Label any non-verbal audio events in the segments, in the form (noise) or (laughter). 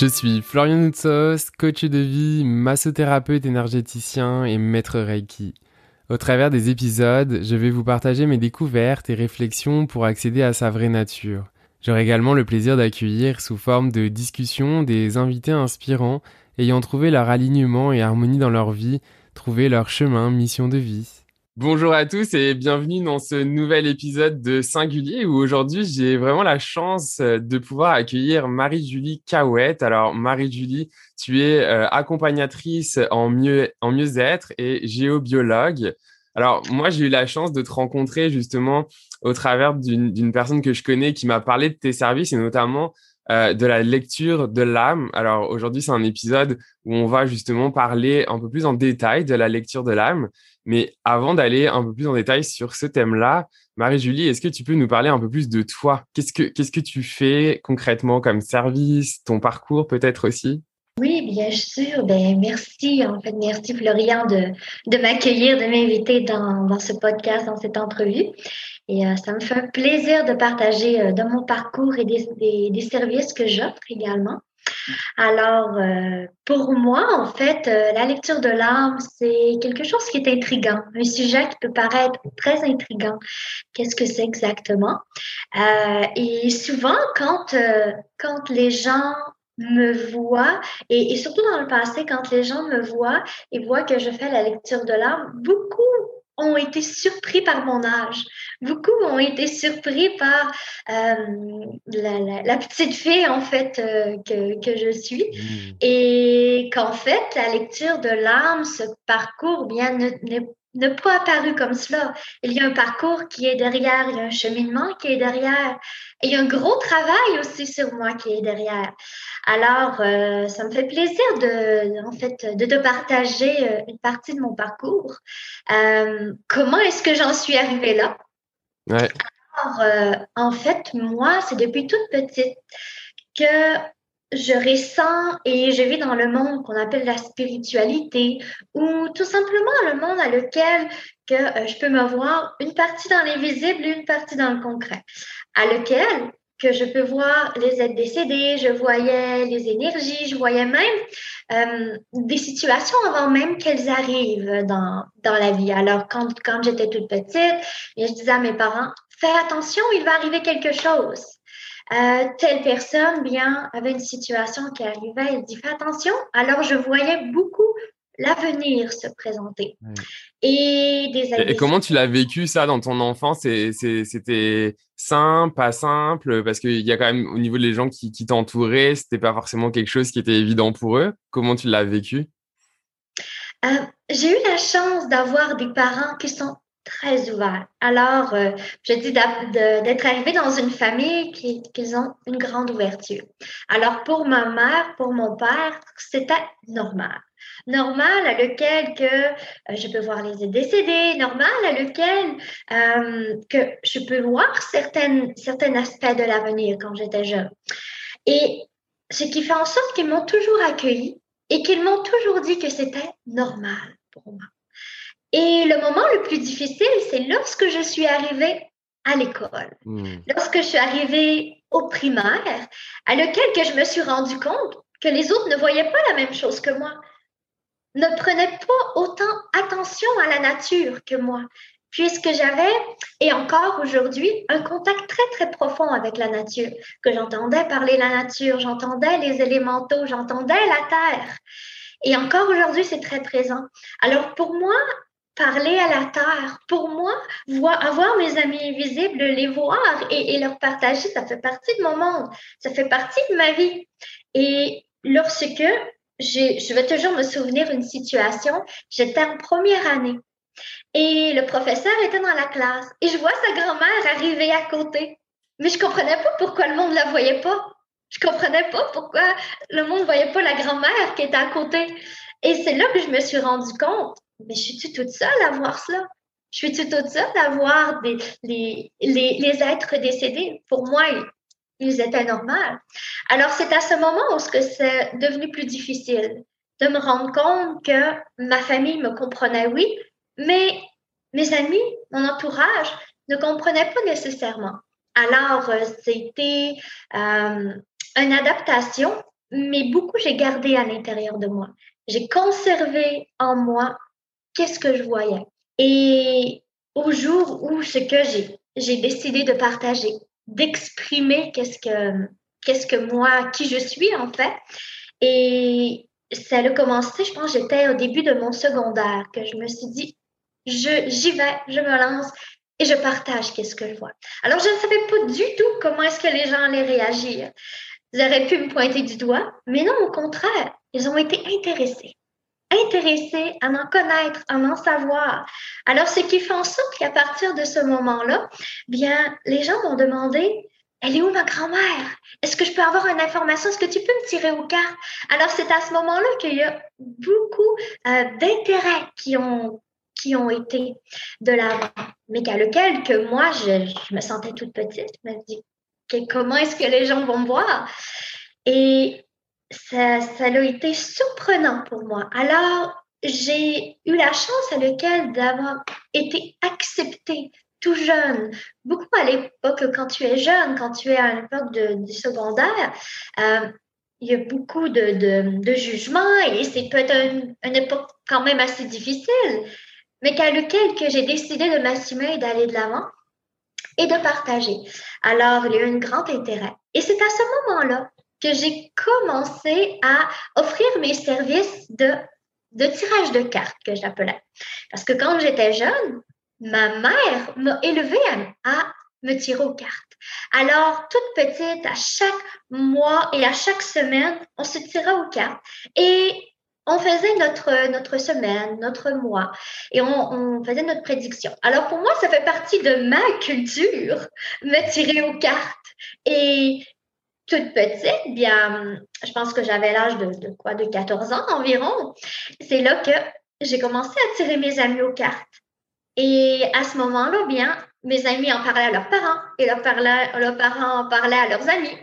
Je suis Florian Noutsos, coach de vie, massothérapeute énergéticien et maître Reiki. Au travers des épisodes, je vais vous partager mes découvertes et réflexions pour accéder à sa vraie nature. J'aurai également le plaisir d'accueillir sous forme de discussion des invités inspirants ayant trouvé leur alignement et harmonie dans leur vie, trouvé leur chemin, mission de vie. Bonjour à tous et bienvenue dans ce nouvel épisode de Singulier où aujourd'hui j'ai vraiment la chance euh, de pouvoir accueillir Marie-Julie Cahouette. Alors Marie-Julie, tu es euh, accompagnatrice en mieux en mieux-être et géobiologue. Alors moi j'ai eu la chance de te rencontrer justement au travers d'une personne que je connais qui m'a parlé de tes services et notamment euh, de la lecture de l'âme. Alors aujourd'hui, c'est un épisode où on va justement parler un peu plus en détail de la lecture de l'âme. Mais avant d'aller un peu plus en détail sur ce thème-là, Marie-Julie, est-ce que tu peux nous parler un peu plus de toi? Qu'est-ce que qu'est-ce que tu fais concrètement comme service, ton parcours peut-être aussi? Oui, bien sûr. Ben, merci, en fait, merci Florian de, de m'accueillir, de m'inviter dans, dans ce podcast, dans cette entrevue. Et euh, ça me fait un plaisir de partager euh, de mon parcours et des, des, services que j'offre également. Alors, euh, pour moi, en fait, la lecture de l'âme, c'est quelque chose qui est intrigant, un sujet qui peut paraître très intrigant. Qu'est-ce que c'est exactement? Et souvent, quand, quand les gens me voient, et, et, surtout dans le passé, quand les gens me voient et voient que je fais la lecture de l'âme, beaucoup ont été surpris par mon âge. Beaucoup ont été surpris par euh, la, la, la, petite fille, en fait, euh, que, que, je suis. Mmh. Et qu'en fait, la lecture de l'âme, ce parcours, bien, n'est n'a pas apparu comme cela. Il y a un parcours qui est derrière, il y a un cheminement qui est derrière, et il y a un gros travail aussi sur moi qui est derrière. Alors, euh, ça me fait plaisir de, en fait, de te partager euh, une partie de mon parcours. Euh, comment est-ce que j'en suis arrivée là? Ouais. Alors, euh, en fait, moi, c'est depuis toute petite que je ressens et je vis dans le monde qu'on appelle la spiritualité ou tout simplement le monde à lequel que euh, je peux me voir une partie dans l'invisible et une partie dans le concret, à lequel que je peux voir les êtres décédés, je voyais les énergies, je voyais même euh, des situations avant même qu'elles arrivent dans, dans la vie. Alors, quand, quand j'étais toute petite, je disais à mes parents, fais attention, il va arriver quelque chose. Euh, telle personne, bien, avait une situation qui arrivait, il dit fais attention. Alors, je voyais beaucoup l'avenir se présenter. Et des Et, et comment tu l'as vécu ça dans ton enfance? C'était simple, pas simple? Parce qu'il y a quand même au niveau des gens qui, qui t'entouraient, c'était pas forcément quelque chose qui était évident pour eux. Comment tu l'as vécu? Euh, J'ai eu la chance d'avoir des parents qui sont très ouverts. Alors, euh, je dis d'être arrivée dans une famille qui, qui ont une grande ouverture. Alors, pour ma mère, pour mon père, c'était normal normal à lequel que euh, je peux voir les décédés, normal à lequel euh, que je peux voir certaines, certains aspects de l'avenir quand j'étais jeune. Et ce qui fait en sorte qu'ils m'ont toujours accueilli et qu'ils m'ont toujours dit que c'était normal pour moi. Et le moment le plus difficile, c'est lorsque je suis arrivée à l'école, mmh. lorsque je suis arrivée au primaire, à lequel que je me suis rendu compte que les autres ne voyaient pas la même chose que moi ne prenaient pas autant attention à la nature que moi, puisque j'avais, et encore aujourd'hui, un contact très, très profond avec la nature, que j'entendais parler la nature, j'entendais les élémentaux, j'entendais la terre. Et encore aujourd'hui, c'est très présent. Alors pour moi, parler à la terre, pour moi, voir, avoir mes amis invisibles, les voir et, leur partager, ça fait partie de mon monde, ça fait partie de ma vie. Et lorsque je vais toujours me souvenir d'une situation. J'étais en première année et le professeur était dans la classe et je vois sa grand-mère arriver à côté. Mais je comprenais pas pourquoi le monde la voyait pas. Je comprenais pas pourquoi le monde voyait pas la grand-mère qui était à côté. Et c'est là que je me suis rendu compte, mais je suis toute seule à voir cela? Je suis toute seule à voir les, les, les êtres décédés? Pour moi, ils étaient normaux. Alors, c'est à ce moment où c'est devenu plus difficile de me rendre compte que ma famille me comprenait, oui, mais mes amis, mon entourage ne comprenaient pas nécessairement. Alors, euh, c'était euh, une adaptation, mais beaucoup j'ai gardé à l'intérieur de moi. J'ai conservé en moi qu'est-ce que je voyais? Et au jour où ce que j'ai, j'ai décidé de partager, d'exprimer qu'est-ce que, moi, qui je suis en fait. Et ça a commencé, je pense, j'étais au début de mon secondaire, que je me suis dit, je, j'y vais, je me lance et je partage qu'est-ce que je vois. Alors, je ne savais pas du tout comment est-ce que les gens allaient réagir. Ils auraient pu me pointer du doigt, mais non, au contraire, ils ont été intéressés. Intéressés à en connaître, à en savoir. Alors, ce qui fait en sorte qu'à partir de ce moment-là, bien, les gens m'ont demandé, elle est où ma grand-mère? Est-ce que je peux avoir une information? Est-ce que tu peux me tirer au cartes? Alors, c'est à ce moment-là qu'il y a beaucoup euh, d'intérêts qui ont qui ont été de l'avant, mais qu'à lequel que moi, je, me sentais toute petite. Je me dis, comment est-ce que les gens vont me voir? Et ça, ça a été surprenant pour moi. Alors, j'ai eu la chance à lequel d'avoir été acceptée tout jeune. Beaucoup à l'époque, quand tu es jeune, quand tu es à l'époque du secondaire, euh, il y a beaucoup de, de, jugements et c'est peut-être une, époque quand même assez difficile mais qu'à lequel que j'ai décidé de m'assumer et d'aller de l'avant et de partager. Alors, il y a eu un grand intérêt. Et c'est à ce moment-là que j'ai commencé à offrir mes services de, de tirage de cartes, que j'appelais. Parce que quand j'étais jeune, ma mère m'a élevée à, me tirer aux cartes. Alors, toute petite, à chaque mois et à chaque semaine, on se tirait aux cartes. Et on faisait notre, notre semaine, notre mois, et on, faisait notre prédiction. Alors pour moi, ça fait partie de ma culture, me tirer aux cartes. Et toute petite, bien, je pense que j'avais l'âge de, quoi, de 14 ans environ. C'est là que j'ai commencé à tirer mes amis aux cartes. Et à ce moment-là, bien, mes amis en parlaient à leurs parents et leurs, leurs parents en parlaient à leurs amis.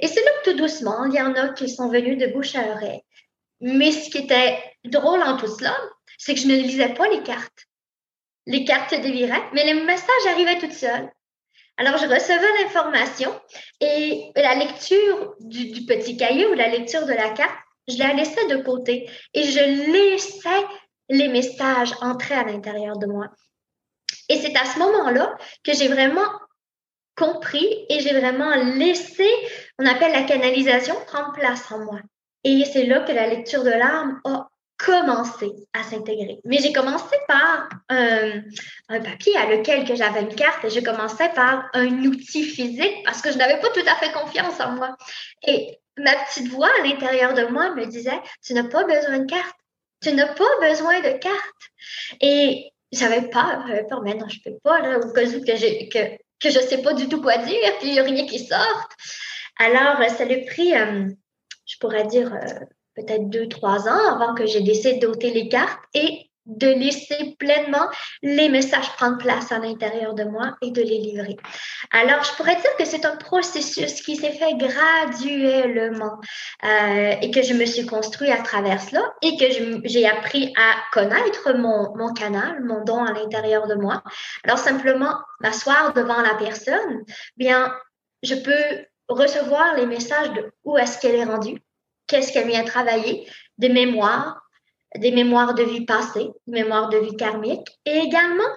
Et c'est là que tout doucement, il y en a qui sont venus de bouche à oreille. Mais ce qui était drôle en tout cela, c'est que je ne lisais pas les cartes. Les cartes se déviraient, mais les messages arrivaient toutes seules. Alors, je recevais l'information et la lecture du, petit cahier ou la lecture de la carte, je la laissais de côté et je laissais les messages entrer à l'intérieur de moi. Et c'est à ce moment-là que j'ai vraiment compris et j'ai vraiment laissé, on appelle la canalisation, prendre place en moi. Et c'est là que la lecture de l'âme a commencé à s'intégrer. Mais j'ai commencé par un papier à lequel que j'avais une carte et j'ai commencé par un outil physique parce que je n'avais pas tout à fait confiance en moi. Et ma petite voix à l'intérieur de moi me disait, tu n'as pas besoin de carte. Tu n'as pas besoin de carte. Et j'avais peur, j'avais peur, mais non, je peux pas, là, au cas où que, je, que, que je sais pas du tout quoi dire, puis il n'y a rien qui sorte. Alors, ça le pris euh, je pourrais dire euh, peut-être deux, trois ans avant que j'ai décidé d'ôter les cartes et de laisser pleinement les messages prendre place à l'intérieur de moi et de les livrer. Alors, je pourrais dire que c'est un processus qui s'est fait graduellement euh, et que je me suis construit à travers cela et que j'ai appris à connaître mon, mon canal, mon don à l'intérieur de moi. Alors, simplement m'asseoir devant la personne, bien, je peux recevoir les messages de où est-ce qu'elle est rendue, qu'est-ce qu'elle vient travailler, des mémoires, des mémoires de vie passée, des mémoires de vie karmique, et également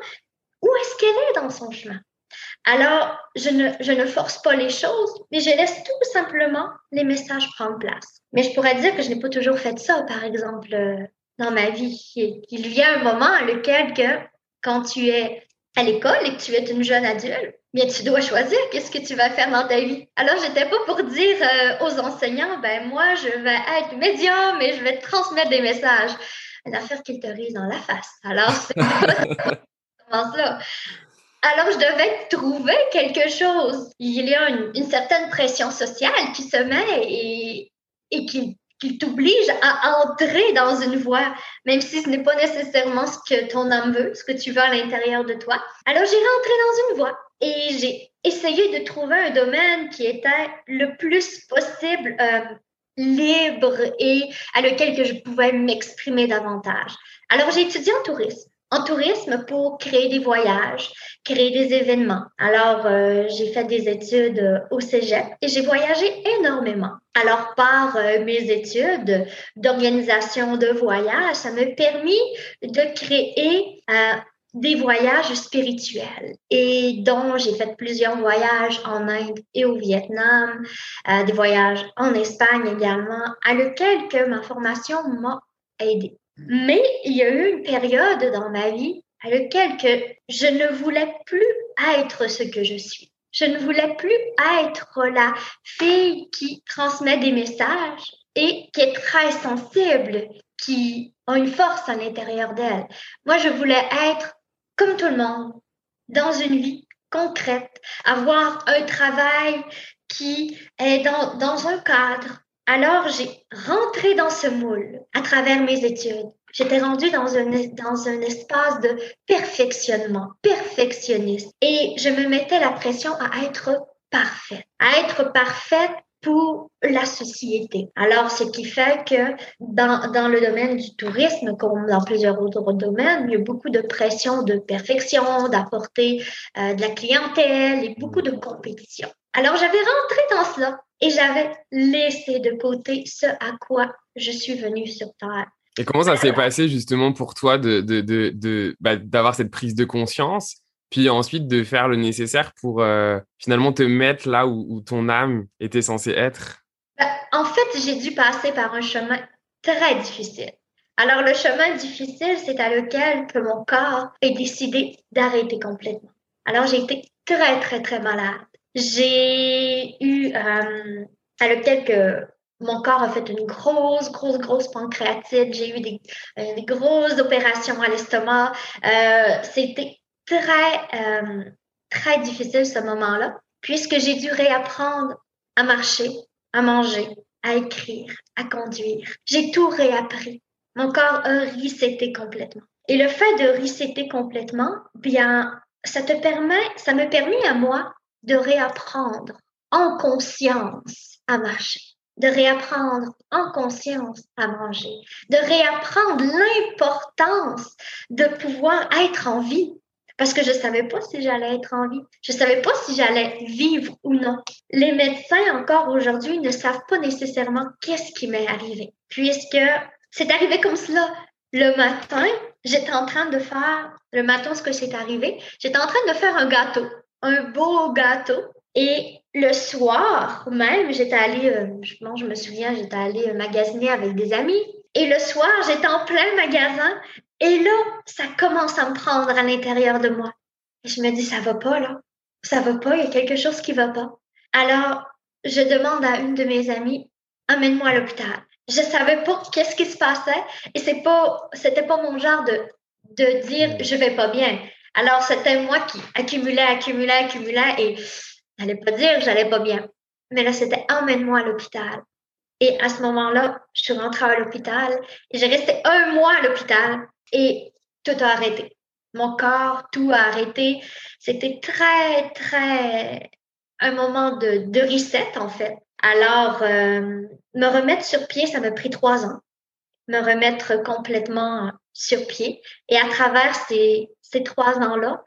où est-ce qu'elle est dans son chemin? Alors, je ne, force pas les choses, mais je laisse tout simplement les messages prendre place. Mais je pourrais dire que je n'ai pas toujours fait ça, par exemple, euh, dans ma vie. Il y a un moment à lequel que, quand tu es à l'école et que tu es une jeune adulte, bien tu dois choisir qu'est-ce que tu vas faire dans ta vie. Alors, j'étais pas pour dire euh, aux enseignants, ben moi, je vais être médium et je vais te transmettre des messages. Une affaire qu'ils te risent dans la face. Alors, c'est comment ça? (laughs) Alors, je devais trouver quelque chose. Il y a une, certaine pression sociale qui se met et, et qui, qui t'oblige à entrer dans une voie, même si ce n'est pas nécessairement ce que ton âme veut, ce que tu veux à l'intérieur de toi. Alors j'ai rentré dans une voie et j'ai essayé de trouver un domaine qui était le plus possible euh, libre et à lequel que je pouvais m'exprimer davantage. Alors j'ai étudié en tourisme en tourisme pour créer des voyages, créer des événements. Alors, euh, j'ai fait des études euh, au Cégep et j'ai voyagé énormément. Alors, par euh, mes études d'organisation de voyage, ça m'a permis de créer des voyages spirituels et dont j'ai fait plusieurs voyages en Inde et au Vietnam, des voyages en Espagne également, à lequel que ma formation m'a aidé. Mais il y a eu une période dans ma vie à laquelle que je ne voulais plus être ce que je suis. Je ne voulais plus être la fille qui transmet des messages et qui est très sensible, qui a une force à l'intérieur d'elle. Moi, je voulais être comme tout le monde, dans une vie concrète, avoir un travail qui est dans, dans un cadre, alors, j'ai rentré dans ce moule à travers mes études. J'étais rendue dans un, dans un espace de perfectionnement, perfectionniste. Et je me mettais la pression à être parfaite, à être parfaite pour la société. Alors, ce qui fait que dans, dans le domaine du tourisme, comme dans plusieurs autres domaines, il y a beaucoup de pression de perfection, d'apporter euh, de la clientèle et beaucoup de compétition. Alors, j'avais rentré dans cela et j'avais laissé de côté ce à quoi je suis venue sur Terre. Et comment ça s'est passé justement pour toi de, de, de, bah, d'avoir cette prise de conscience, puis ensuite de faire le nécessaire pour euh, finalement te mettre là où, ton âme était censée être bah, En fait, j'ai dû passer par un chemin très difficile. Alors le chemin difficile, c'est à lequel que mon corps est décidé d'arrêter complètement. Alors j'ai été très, très, très malade. J'ai eu, euh, à lequel que mon corps a fait une grosse, grosse, grosse pancréatite. J'ai eu des, euh, des, grosses opérations à l'estomac. C'était très, euh, très difficile ce moment-là, puisque j'ai dû réapprendre à marcher, à manger, à écrire, à conduire. J'ai tout réappris. Mon corps a reseté complètement. Et le fait de resetter complètement, bien, ça te permet, ça me permet à moi de réapprendre en conscience à marcher, de réapprendre en conscience à manger, de réapprendre l'importance de pouvoir être en vie. Parce que je ne savais pas si j'allais être en vie. Je ne savais pas si j'allais vivre ou non. Les médecins, encore aujourd'hui, ne savent pas nécessairement qu'est-ce qui m'est arrivé. Puisque c'est arrivé comme cela. Le matin, j'étais en train de faire, le matin, ce que c'est arrivé, j'étais en train de faire un gâteau un beau gâteau. Et le soir même, j'étais allée, euh, je, me souviens, j'étais allée magasiner avec des amis. Et le soir, j'étais en plein magasin. Et là, ça commence à me prendre à l'intérieur de moi. Et je me dis, ça va pas, là. Ça va pas, il y a quelque chose qui va pas. Alors, je demande à une de mes amies, amène-moi à l'hôpital. Je savais pas qu'est-ce qui se passait et c'est pas, c'était pas mon genre de, de dire je vais pas bien. Alors, c'était moi qui accumulais, accumulais, accumulais et n'allais pas dire j'allais pas bien. Mais là, c'était emmène-moi à l'hôpital. Et à ce moment-là, je suis rentrée à l'hôpital et j'ai resté un mois à l'hôpital et tout a arrêté. Mon corps, tout a arrêté. C'était très, très un moment de, reset, en fait. Alors, euh, me remettre sur pied, ça m'a pris trois ans. Me remettre complètement sur pied. Et à travers ces, trois ans-là,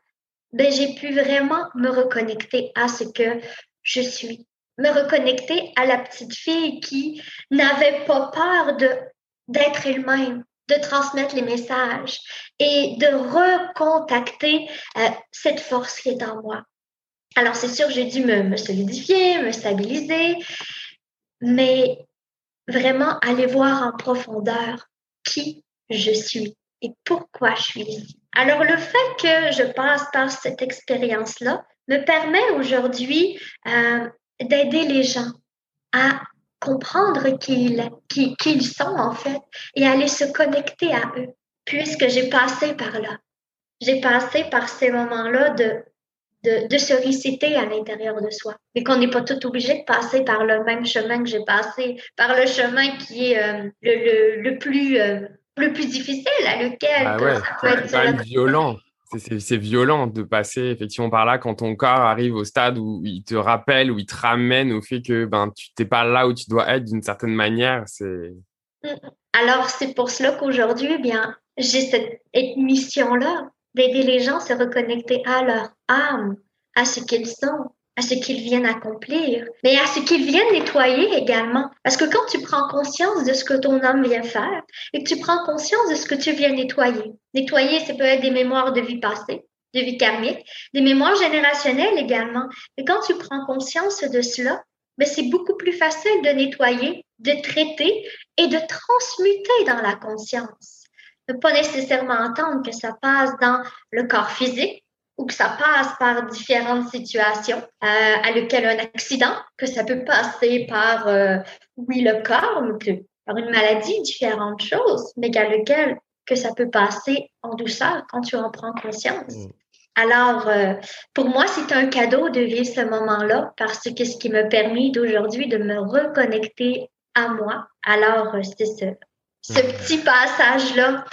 ben, j'ai pu vraiment me reconnecter à ce que je suis, me reconnecter à la petite fille qui n'avait pas peur d'être elle-même, de transmettre les messages et de recontacter euh, cette force qui est en moi. Alors c'est sûr, j'ai dû me, solidifier, me stabiliser, mais vraiment aller voir en profondeur qui je suis et pourquoi je suis ici. Alors, le fait que je passe par cette expérience-là me permet aujourd'hui euh, d'aider les gens à comprendre qui ils, qui, qui ils sont en fait et aller se connecter à eux, puisque j'ai passé par là. J'ai passé par ces moments-là de de, de, se réciter à l'intérieur de soi. Mais qu'on n'est pas tout obligé de passer par le même chemin que j'ai passé, par le chemin qui est euh, le, le, le, plus, euh, le plus difficile, à lequel ah ouais, ça peut être violent. C'est violent de passer effectivement par là quand ton corps arrive au stade où il te rappelle, où il te ramène au fait que ben, tu n'es pas là où tu dois être d'une certaine manière. C'est mm. Alors, c'est pour cela qu'aujourd'hui, eh j'ai cette mission-là d'aider les gens à se reconnecter à leur âme, à ce qu'ils sont, à ce qu'ils viennent accomplir, mais à ce qu'ils viennent nettoyer également. Parce que quand tu prends conscience de ce que ton âme vient faire et que tu prends conscience de ce que tu viens nettoyer, nettoyer, ça peut être des mémoires de vie passée, de vie karmique, des mémoires générationnelles également. Et quand tu prends conscience de cela, mais ben, c'est beaucoup plus facile de nettoyer, de traiter et de transmuter dans la conscience ne pas nécessairement entendre que ça passe dans le corps physique ou que ça passe par différentes situations, euh, à lequel un accident, que ça peut passer par, euh, oui, le corps, ou que, par une maladie, différentes choses, mais qu'à lequel que ça peut passer en douceur quand tu en prends conscience. Mm. Alors, euh, pour moi, c'est un cadeau de vivre ce moment-là parce que ce qui me permet d'aujourd'hui de me reconnecter à moi. Alors, c'est ce, ce petit passage-là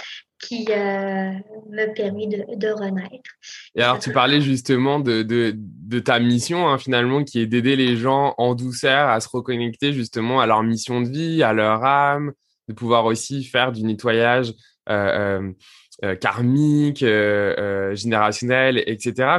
qui euh, me permet de, de, renaître. Et alors, tu parlais justement de, de, de ta mission, hein, finalement, qui est d'aider les gens en douceur à se reconnecter justement à leur mission de vie, à leur âme, de pouvoir aussi faire du nettoyage karmique, euh, euh, générationnel, etc.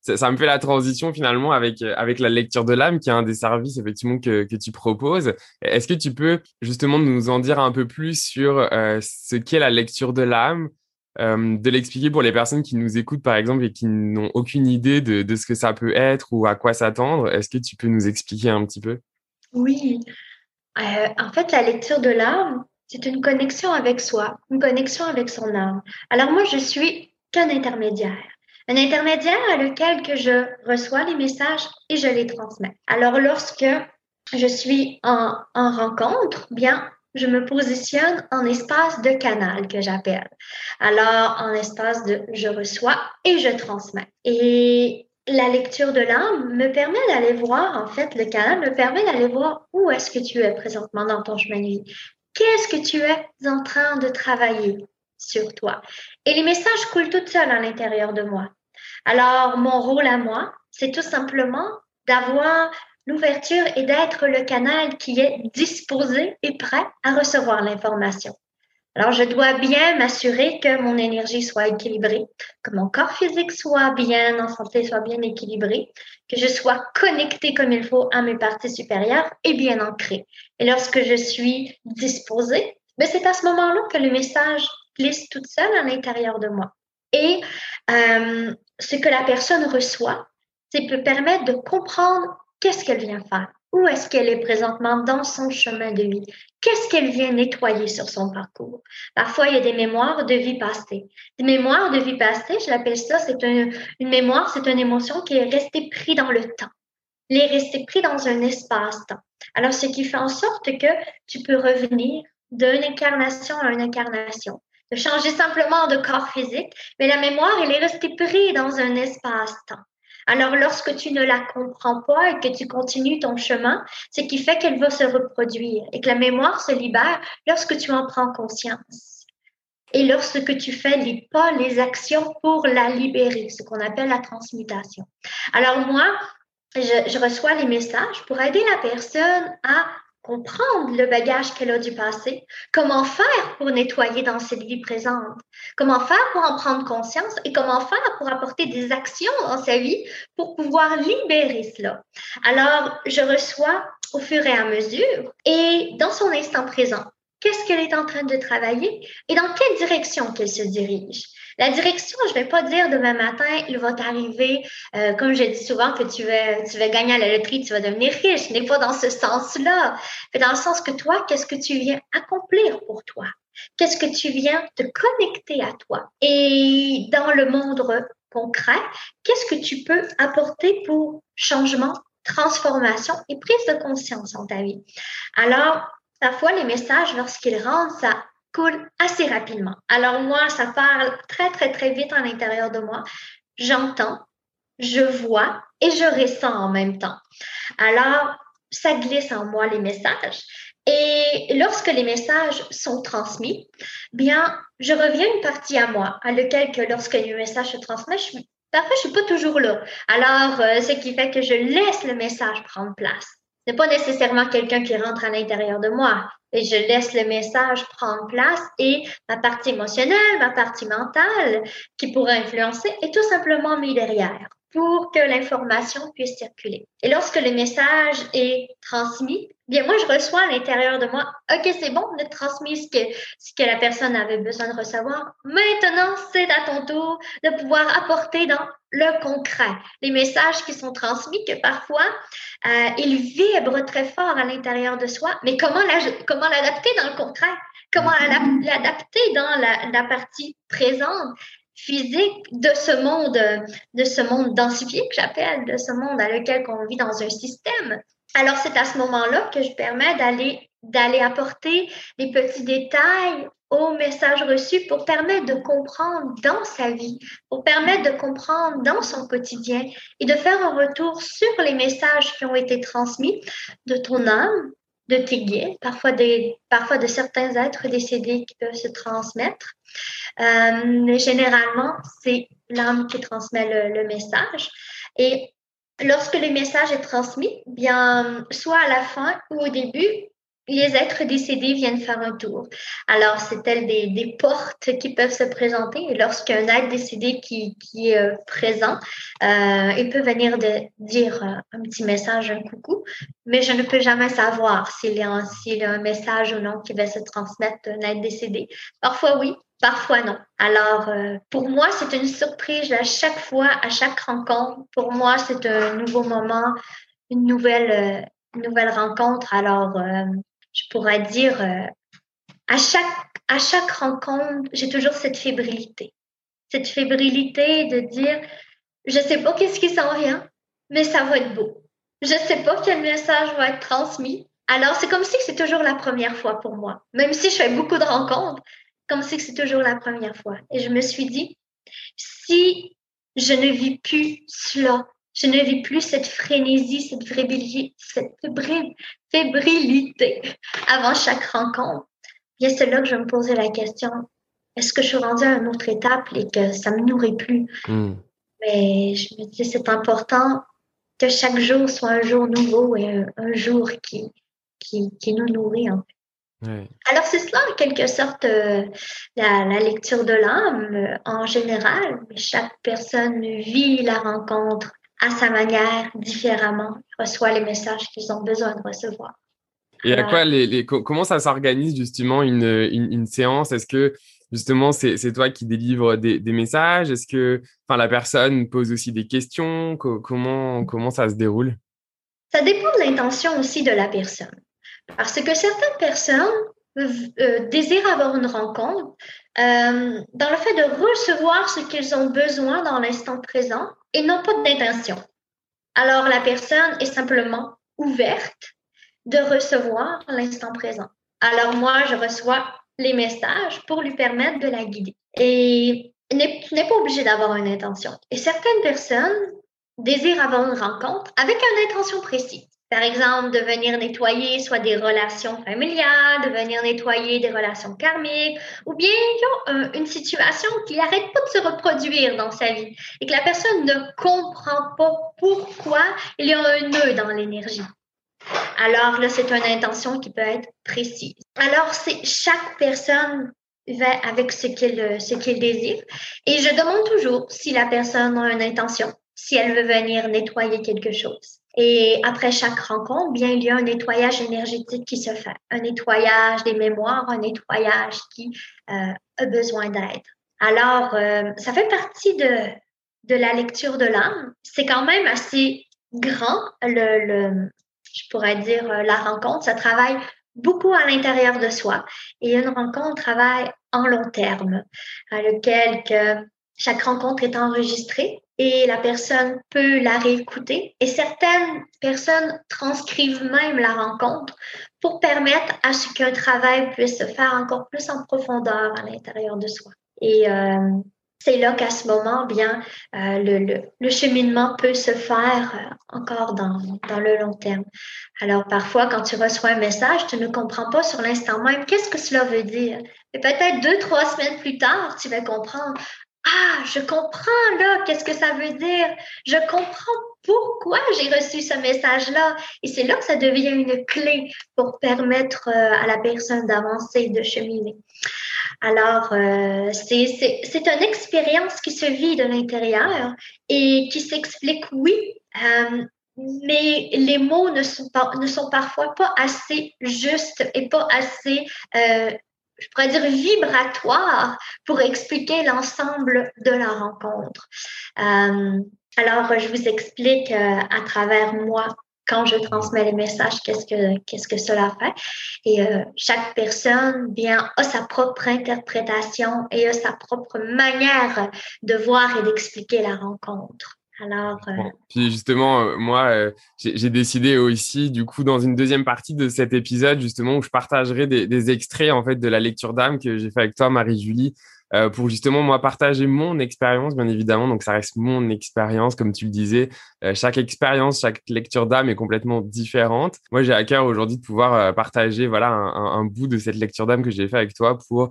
Ça, me fait la transition finalement avec avec la lecture de l'âme, qui est un des services effectivement que, tu proposes. Est-ce que tu peux justement nous en dire un peu plus sur ce qu'est la lecture de l'âme, de l'expliquer pour les personnes qui nous écoutent par exemple et qui n'ont aucune idée de ce que ça peut être ou à quoi s'attendre? Est-ce que tu peux nous expliquer un petit peu? Oui. en fait, la lecture de l'âme, c'est une connexion avec soi, une connexion avec son âme. Alors moi, je suis qu'un intermédiaire. Un intermédiaire à lequel que je reçois les messages et je les transmets. Alors lorsque je suis en, en rencontre, bien, je me positionne en espace de canal que j'appelle. Alors, en espace de je reçois et je transmets. Et la lecture de l'âme me permet d'aller voir, en fait, le canal me permet d'aller voir où est-ce que tu es présentement dans ton chemin de vie. Qu'est-ce que tu es en train de travailler sur toi? Et les messages coulent tout seuls à l'intérieur de moi. Alors, mon rôle à moi, c'est tout simplement d'avoir l'ouverture et d'être le canal qui est disposé et prêt à recevoir l'information. Alors, je dois bien m'assurer que mon énergie soit équilibrée, que mon corps physique soit bien en santé, soit bien équilibré, que je sois connectée comme il faut à mes parties supérieures et bien ancrée. Et lorsque je suis disposée, ben c'est à ce moment-là que le message glisse toute seule à l'intérieur de moi. Et euh, ce que la personne reçoit, c'est peut permettre de comprendre qu'est-ce qu'elle vient faire. Où est-ce qu'elle est présentement dans son chemin de vie? Qu'est-ce qu'elle vient nettoyer sur son parcours? Parfois, il y a des mémoires de vie passée. Des mémoires de vie passée, je l'appelle ça, c'est une mémoire, c'est une émotion qui est restée prise dans le temps. Elle est restée prise dans un espace-temps. Alors, ce qui fait en sorte que tu peux revenir d'une incarnation à une incarnation, de changer simplement de corps physique, mais la mémoire, elle est restée prise dans un espace-temps. Alors, lorsque tu ne la comprends pas et que tu continues ton chemin, ce qui fait qu'elle va se reproduire et que la mémoire se libère lorsque tu en prends conscience. Et lorsque tu fais les pas, les actions pour la libérer, ce qu'on appelle la transmutation. Alors moi, je, je, reçois les messages pour aider la personne à comprendre le bagage qu'elle a du passé, comment faire pour nettoyer dans cette vie présente, comment faire pour en prendre conscience et comment faire pour apporter des actions dans sa vie pour pouvoir libérer cela? Alors, je reçois au fur et à mesure et dans son instant présent, qu'est-ce qu'elle est en train de travailler et dans quelle direction qu'elle se dirige? La direction, je vais pas dire demain matin, il va t'arriver, euh, comme je dis souvent, que tu vas, tu vas gagner à la loterie, tu vas devenir riche. Ce n'est pas dans ce sens-là. Mais dans le sens que toi, qu'est-ce que tu viens accomplir pour toi? Qu'est-ce que tu viens te connecter à toi? Et dans le monde concret, qu'est-ce que tu peux apporter pour changement, transformation et prise de conscience en ta vie? Alors, parfois, les messages, lorsqu'ils rentrent, ça coule assez rapidement. Alors moi, ça parle très, très, très vite à l'intérieur de moi. J'entends je vois et je ressens en même temps. Alors, ça glisse en moi les messages. Et lorsque les messages sont transmis, bien, je reviens une partie à moi, à lequel que lorsque les messages se transmettent, je parfois je suis pas toujours là. Alors, euh, ce qui fait que je laisse le message prendre place. Ce n'est pas nécessairement quelqu'un qui rentre à l'intérieur de moi. Et je laisse le message prendre place et ma partie émotionnelle, ma partie mentale qui pourrait influencer est tout simplement mis derrière pour que l'information puisse circuler. Et lorsque le message est transmis, bien moi, je reçois à l'intérieur de moi, OK, c'est bon, on a ce que, ce que la personne avait besoin de recevoir. Maintenant, c'est à ton tour de pouvoir apporter dans le concret les messages qui sont transmis, que parfois, euh, ils vibrent très fort à l'intérieur de soi, mais comment l'adapter dans le concret? Comment l'adapter dans la partie présente? Physique de ce monde, de ce monde densifié que j'appelle, de ce monde dans lequel on vit dans un système. Alors, c'est à ce moment-là que je permets d'aller, d'aller apporter les petits détails aux messages reçus pour permettre de comprendre dans sa vie, pour permettre de comprendre dans son quotidien et de faire un retour sur les messages qui ont été transmis de ton âme, de tes parfois, parfois de certains êtres décédés qui peuvent se transmettre. Euh, mais généralement, c'est l'âme qui transmet le, message. Et lorsque le message est transmis, bien, soit à la fin ou au début, les êtres décédés viennent faire un tour. Alors, c'est elles des, des, portes qui peuvent se présenter? Et lorsqu'un être décédé qui, qui est euh, présent, euh, il peut venir de dire euh, un petit message, un coucou, mais je ne peux jamais savoir s'il y, a un message ou non qui va se transmettre d'un être décédé. Parfois oui, parfois non. Alors, pour moi, c'est une surprise à chaque fois, à chaque rencontre. Pour moi, c'est un nouveau moment, une nouvelle, une nouvelle rencontre. Alors, je pourrais dire, euh, à, chaque, à chaque rencontre, j'ai toujours cette fébrilité. Cette fébrilité de dire, je ne sais pas qu'est-ce qui s'en vient, mais ça va être beau. Je ne sais pas quel message va être transmis. Alors, c'est comme si c'est toujours la première fois pour moi. Même si je fais beaucoup de rencontres, comme si c'est toujours la première fois. Et je me suis dit, si je ne vis plus cela je ne vis plus cette frénésie, cette fébrilité, cette fébrilité avant chaque rencontre. Bien, c'est là que je me posais la question est-ce que je suis rendue à une autre étape et que ça me nourrit plus? Hmm. Mais je me dis c'est important que chaque jour soit un jour nouveau et un, jour qui, qui, qui, nous nourrit en fait. Alors, c'est cela, en quelque sorte, euh, la, la, lecture de l'âme euh, en général. Chaque personne vit la rencontre à sa manière, différemment, reçoit les messages qu'ils ont besoin de recevoir. Et à quoi les, comment ça s'organise justement une, une, séance? Est-ce que justement c'est toi qui délivres des, des messages? Est-ce que enfin, la personne pose aussi des questions? Comment, comment ça se déroule? Ça dépend de l'intention aussi de la personne. Parce que certaines personnes euh, désirent avoir une rencontre euh, dans le fait de recevoir ce qu'ils ont besoin dans l'instant présent et n'ont pas d'intention. Alors la personne est simplement ouverte de recevoir l'instant présent. Alors moi, je reçois les messages pour lui permettre de la guider. Et tu n'es pas obligé d'avoir une intention. Et certaines personnes désirent avoir une rencontre avec une intention précise. Par exemple, de venir nettoyer soit des relations familiales, de venir nettoyer des relations karmiques, ou bien une situation qui n'arrête pas de se reproduire dans sa vie et que la personne ne comprend pas pourquoi il y a un nœud dans l'énergie. Alors là, c'est une intention qui peut être précise. Alors, c'est chaque personne va avec ce qu'elle ce qu'elle désire. Et je demande toujours si la personne a une intention, si elle veut venir nettoyer quelque chose. Et après chaque rencontre, bien, il y a un nettoyage énergétique qui se fait, un nettoyage des mémoires, un nettoyage qui euh, a besoin d'aide. Alors, euh, ça fait partie de, de la lecture de l'âme. C'est quand même assez grand, le, le, je pourrais dire, euh, la rencontre. Ça travaille beaucoup à l'intérieur de soi. Et une rencontre travaille en long terme, à lequel que chaque rencontre est enregistrée et la personne peut la réécouter. Et certaines personnes transcrivent même la rencontre pour permettre à ce qu'un travail puisse se faire encore plus en profondeur à l'intérieur de soi. Et euh, c'est là qu'à ce moment, bien, euh, le, cheminement peut se faire euh, encore dans, dans le long terme. Alors, parfois, quand tu reçois un message, tu ne comprends pas sur l'instant même qu'est-ce que cela veut dire. Et peut-être deux, trois semaines plus tard, tu vas comprendre. Ah, je comprends là, qu'est-ce que ça veut dire? Je comprends pourquoi j'ai reçu ce message-là. Et c'est là que ça devient une clé pour permettre euh, à la personne d'avancer, de cheminer. Alors, euh, c'est une expérience qui se vit de l'intérieur et qui s'explique, oui, euh, mais les mots ne sont, pas, ne sont parfois pas assez justes et pas assez, je pourrais dire, vibratoires pour expliquer l'ensemble de la rencontre. Euh, alors, je vous explique euh, à travers moi quand je transmets les messages, qu'est-ce que, qu'est-ce que cela fait. Et euh, chaque personne, bien, a sa propre interprétation et a sa propre manière de voir et d'expliquer la rencontre. Alors, euh, puis justement, euh, moi, j'ai décidé aussi, du coup, dans une deuxième partie de cet épisode, justement, où je partagerai des, extraits en fait de la lecture d'âme que j'ai fait avec toi, Marie-Julie, euh, pour justement moi partager mon expérience, bien évidemment. Donc ça reste mon expérience, comme tu le disais. Euh, chaque expérience, chaque lecture d'âme est complètement différente. Moi, j'ai à cœur aujourd'hui de pouvoir euh, partager voilà un, un, bout de cette lecture d'âme que j'ai fait avec toi pour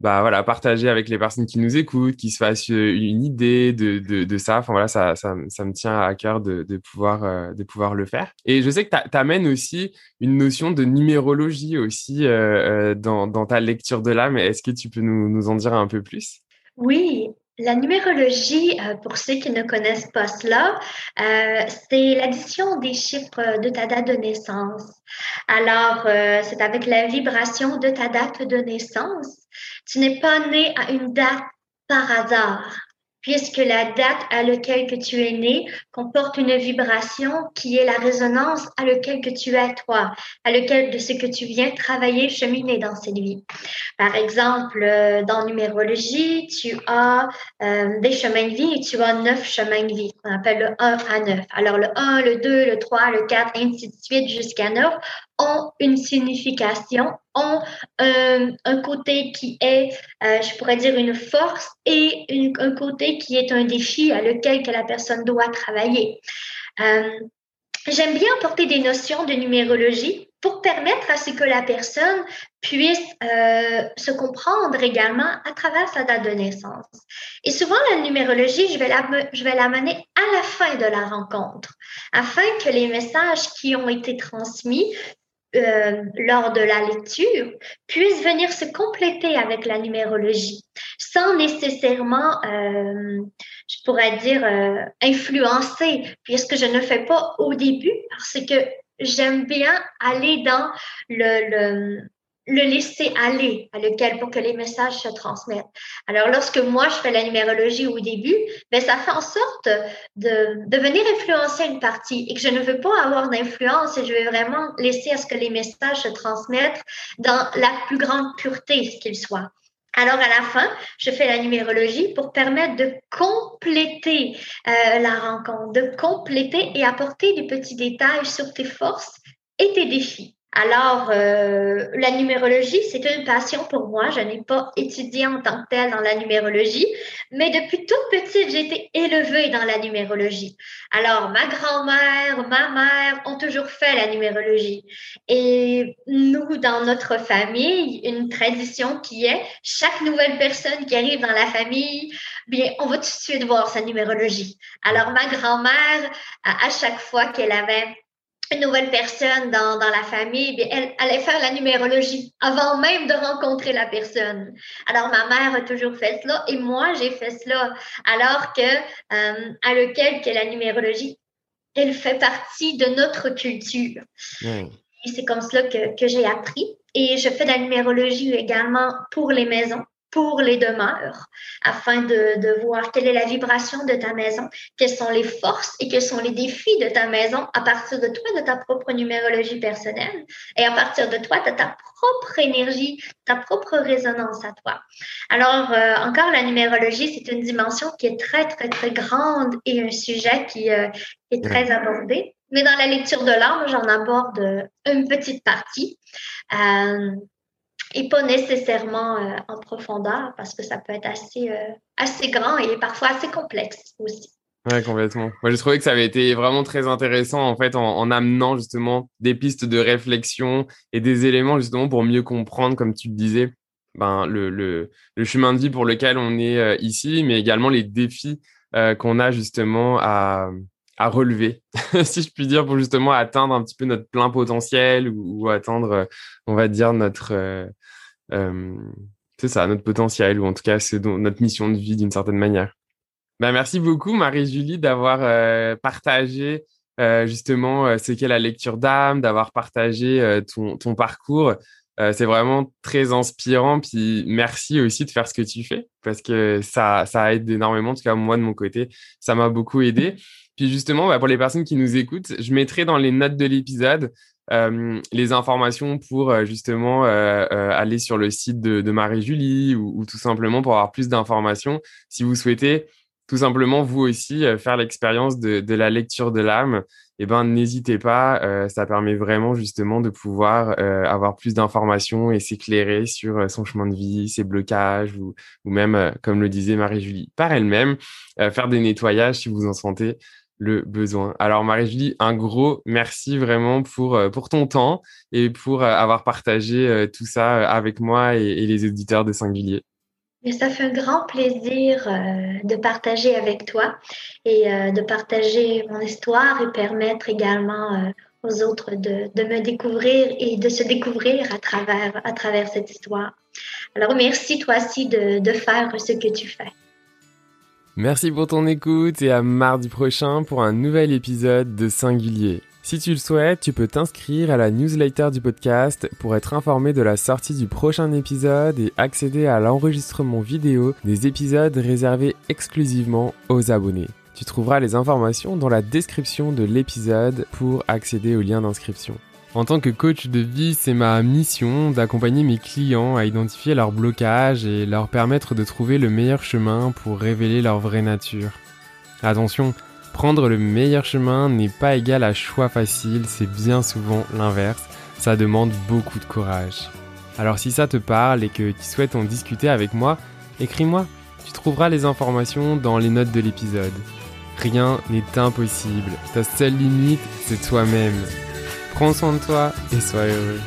bah voilà, partager avec les personnes qui nous écoutent, qui se fassent euh, une idée de, de, ça. Enfin voilà, ça, ça, ça, me tient à cœur de, de pouvoir, euh, de pouvoir le faire. Et je sais que tu amènes aussi une notion de numérologie aussi euh, dans, dans, ta lecture de l'âme. Est-ce que tu peux nous, nous en dire un peu plus? Oui, la numérologie, pour ceux qui ne connaissent pas cela, euh, c'est l'addition des chiffres de ta date de naissance. Alors, euh, c'est avec la vibration de ta date de naissance. Tu n'es pas né à une date par hasard puisque la date à laquelle que tu es né comporte une vibration qui est la résonance à laquelle que tu es toi, à laquelle de ce que tu viens travailler, cheminer dans cette vie. Par exemple, euh, dans numérologie, tu as euh, des chemins de vie et tu as neuf chemins de vie, appelle le 1 à 9. Alors le 1, le 2, le 3, le 4, ainsi de suite jusqu'à 9 ont une signification, ont euh, un côté qui est, euh, je pourrais dire, une force et un côté qui est un défi à lequel que la personne doit travailler. Euh, J'aime bien apporter des notions de numérologie pour permettre à ce que la personne puisse euh, se comprendre également à travers sa date de naissance. Et souvent, la numérologie, je vais l'amener à la fin de la rencontre, afin que les messages qui ont été transmis euh, lors de la lecture puissent venir se compléter avec la numérologie sans nécessairement, euh, je pourrais dire, euh, influencer, puisque je ne fais pas au début parce que j'aime bien aller dans le, le, le laisser aller à lequel pour que les messages se transmettent. Alors, lorsque moi, je fais la numérologie au début, ben, ça fait en sorte de, de venir influencer une partie et que je ne veux pas avoir d'influence et je veux vraiment laisser à ce que les messages se transmettent dans la plus grande pureté, qu'ils soient. Alors, à la fin, je fais la numérologie pour permettre de compléter euh, la rencontre, de compléter et apporter des petits détails sur tes forces et tes défis. Alors, euh, la numérologie, c'est une passion pour moi. Je n'ai pas étudié en tant que telle dans la numérologie, mais depuis toute petite, j'ai été élevée dans la numérologie. Alors, ma grand-mère, ma mère ont toujours fait la numérologie. Et nous, dans notre famille, une tradition qui est chaque nouvelle personne qui arrive dans la famille, bien, on va tout de suite voir sa numérologie. Alors, ma grand-mère, à chaque fois qu'elle avait une nouvelle personne dans, dans la famille, bien, elle allait faire la numérologie avant même de rencontrer la personne. Alors, ma mère a toujours fait cela et moi, j'ai fait cela. Alors que, euh, à lequel que la numérologie, elle fait partie de notre culture. Et c'est comme cela que, que j'ai appris. Et je fais de la numérologie également pour les maisons pour les demeures afin de, de, voir quelle est la vibration de ta maison, quelles sont les forces et quels sont les défis de ta maison à partir de toi, de ta propre numérologie personnelle et à partir de toi, de ta propre énergie, ta propre résonance à toi. Alors, euh, encore, la numérologie, c'est une dimension qui est très, très, très grande et un sujet qui, euh, est très abordé. Mais dans la lecture de l'âme, j'en aborde une petite partie. Euh, et pas nécessairement en profondeur parce que ça peut être assez, assez grand et parfois assez complexe aussi. Ouais, complètement. Moi, j'ai trouvé que ça avait été vraiment très intéressant, en fait, en, amenant justement des pistes de réflexion et des éléments justement pour mieux comprendre, comme tu le disais, ben, le, le, chemin de vie pour lequel on est euh, ici, mais également les défis euh, qu'on a justement à, à relever, (laughs) si je puis dire, pour justement atteindre un petit peu notre plein potentiel ou, atteindre, on va dire, notre... Euh, c'est ça, notre potentiel, ou en tout cas, c'est notre mission de vie d'une certaine manière. Ben, merci beaucoup, Marie-Julie, d'avoir euh, partagé euh, justement euh, ce qu'est la lecture d'âme, d'avoir partagé ton, ton, parcours. c'est vraiment très inspirant. Puis merci aussi de faire ce que tu fais parce que ça, ça aide énormément. En tout cas, moi, de mon côté, ça m'a beaucoup aidé. Puis justement, bah, pour les personnes qui nous écoutent, je mettrai dans les notes de l'épisode euh, les informations pour justement euh, aller sur le site de, Marie-Julie ou, ou, tout simplement pour avoir plus d'informations. Si vous souhaitez tout simplement vous aussi euh, faire l'expérience de, la lecture de l'âme, eh ben n'hésitez pas, euh, ça permet vraiment justement de pouvoir euh, avoir plus d'informations et s'éclairer sur son chemin de vie, ses blocages ou même, comme le disait Marie-Julie, par elle-même, faire des nettoyages si vous en sentez le besoin. Alors Marie-Julie, un gros merci vraiment pour, pour ton temps et pour avoir partagé tout ça avec moi et, les auditeurs de Singulier. Et ça fait un grand plaisir euh, de partager avec toi et euh, de partager mon histoire et permettre également euh, aux autres de, de, me découvrir et de se découvrir à travers, à travers cette histoire. Alors merci toi aussi de, de faire ce que tu fais. Merci pour ton écoute et à mardi prochain pour un nouvel épisode de Singulier. Si tu le souhaites, tu peux t'inscrire à la newsletter du podcast pour être informé de la sortie du prochain épisode et accéder à l'enregistrement vidéo des épisodes réservés exclusivement aux abonnés. Tu trouveras les informations dans la description de l'épisode pour accéder au lien d'inscription. En tant que coach de vie, c'est ma mission d'accompagner mes clients à identifier leurs blocages et leur permettre de trouver le meilleur chemin pour révéler leur vraie nature. Attention, Prendre le meilleur chemin n'est pas égal à choix facile, c'est bien souvent l'inverse. Ça demande beaucoup de courage. Alors si ça te parle et que tu souhaites en discuter avec moi, écris-moi. Tu trouveras les informations dans les notes de l'épisode. Rien n'est impossible. Ta seule limite, c'est toi-même. Prends soin de toi et sois heureux.